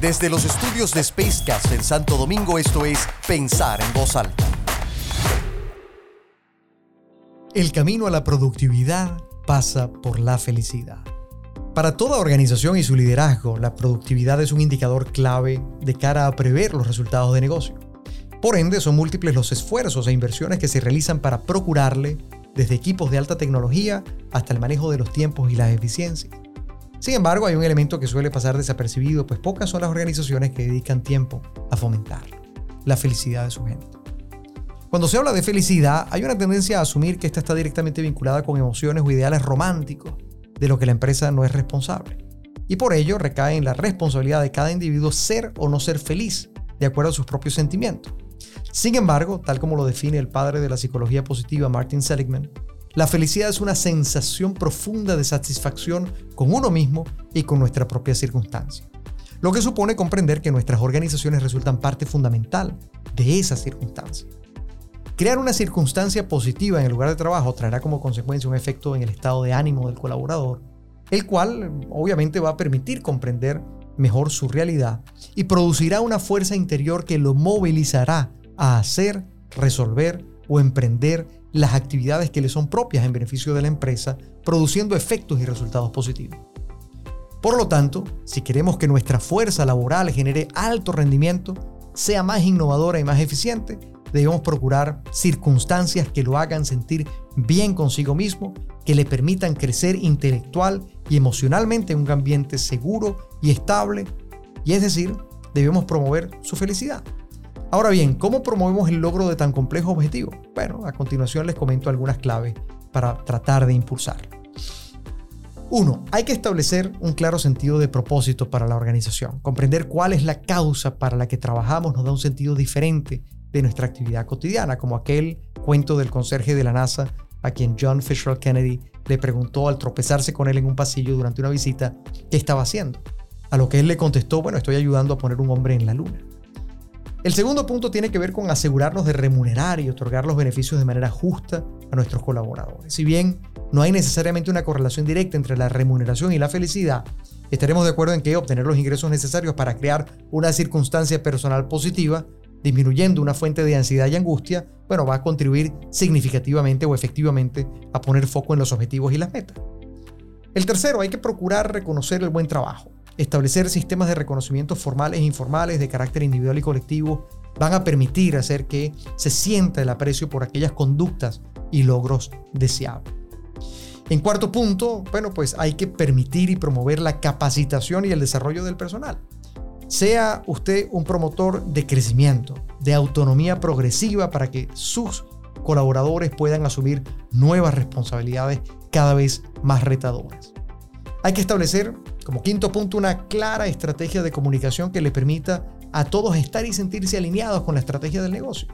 Desde los estudios de Spacecast en Santo Domingo, esto es Pensar en Voz Alta. El camino a la productividad pasa por la felicidad. Para toda organización y su liderazgo, la productividad es un indicador clave de cara a prever los resultados de negocio. Por ende, son múltiples los esfuerzos e inversiones que se realizan para procurarle, desde equipos de alta tecnología hasta el manejo de los tiempos y las eficiencias. Sin embargo, hay un elemento que suele pasar desapercibido, pues pocas son las organizaciones que dedican tiempo a fomentar la felicidad de su gente. Cuando se habla de felicidad, hay una tendencia a asumir que esta está directamente vinculada con emociones o ideales románticos, de lo que la empresa no es responsable. Y por ello recae en la responsabilidad de cada individuo ser o no ser feliz, de acuerdo a sus propios sentimientos. Sin embargo, tal como lo define el padre de la psicología positiva Martin Seligman, la felicidad es una sensación profunda de satisfacción con uno mismo y con nuestra propia circunstancia. Lo que supone comprender que nuestras organizaciones resultan parte fundamental de esa circunstancia. Crear una circunstancia positiva en el lugar de trabajo traerá como consecuencia un efecto en el estado de ánimo del colaborador, el cual obviamente va a permitir comprender mejor su realidad y producirá una fuerza interior que lo movilizará a hacer, resolver o emprender las actividades que le son propias en beneficio de la empresa, produciendo efectos y resultados positivos. Por lo tanto, si queremos que nuestra fuerza laboral genere alto rendimiento, sea más innovadora y más eficiente, debemos procurar circunstancias que lo hagan sentir bien consigo mismo, que le permitan crecer intelectual y emocionalmente en un ambiente seguro y estable, y es decir, debemos promover su felicidad. Ahora bien, ¿cómo promovemos el logro de tan complejo objetivo? Bueno, a continuación les comento algunas claves para tratar de impulsar. 1. Hay que establecer un claro sentido de propósito para la organización. Comprender cuál es la causa para la que trabajamos nos da un sentido diferente de nuestra actividad cotidiana, como aquel cuento del conserje de la NASA a quien John Fisher Kennedy le preguntó al tropezarse con él en un pasillo durante una visita qué estaba haciendo. A lo que él le contestó, bueno, estoy ayudando a poner un hombre en la luna. El segundo punto tiene que ver con asegurarnos de remunerar y otorgar los beneficios de manera justa a nuestros colaboradores. Si bien no hay necesariamente una correlación directa entre la remuneración y la felicidad, estaremos de acuerdo en que obtener los ingresos necesarios para crear una circunstancia personal positiva disminuyendo una fuente de ansiedad y angustia, bueno, va a contribuir significativamente o efectivamente a poner foco en los objetivos y las metas. El tercero, hay que procurar reconocer el buen trabajo. Establecer sistemas de reconocimiento formales e informales de carácter individual y colectivo van a permitir hacer que se sienta el aprecio por aquellas conductas y logros deseables. En cuarto punto, bueno, pues hay que permitir y promover la capacitación y el desarrollo del personal. Sea usted un promotor de crecimiento, de autonomía progresiva para que sus colaboradores puedan asumir nuevas responsabilidades cada vez más retadoras. Hay que establecer, como quinto punto, una clara estrategia de comunicación que le permita a todos estar y sentirse alineados con la estrategia del negocio,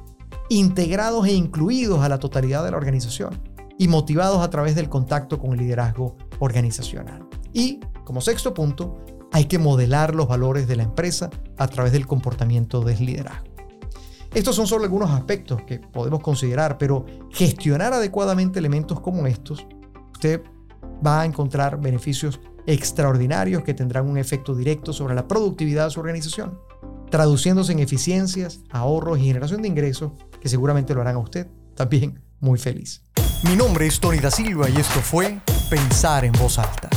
integrados e incluidos a la totalidad de la organización y motivados a través del contacto con el liderazgo organizacional. Y, como sexto punto, hay que modelar los valores de la empresa a través del comportamiento del liderazgo. Estos son solo algunos aspectos que podemos considerar, pero gestionar adecuadamente elementos como estos, usted va a encontrar beneficios extraordinarios que tendrán un efecto directo sobre la productividad de su organización, traduciéndose en eficiencias, ahorros y generación de ingresos que seguramente lo harán a usted también muy feliz. Mi nombre es Tony da Silva y esto fue Pensar en voz alta.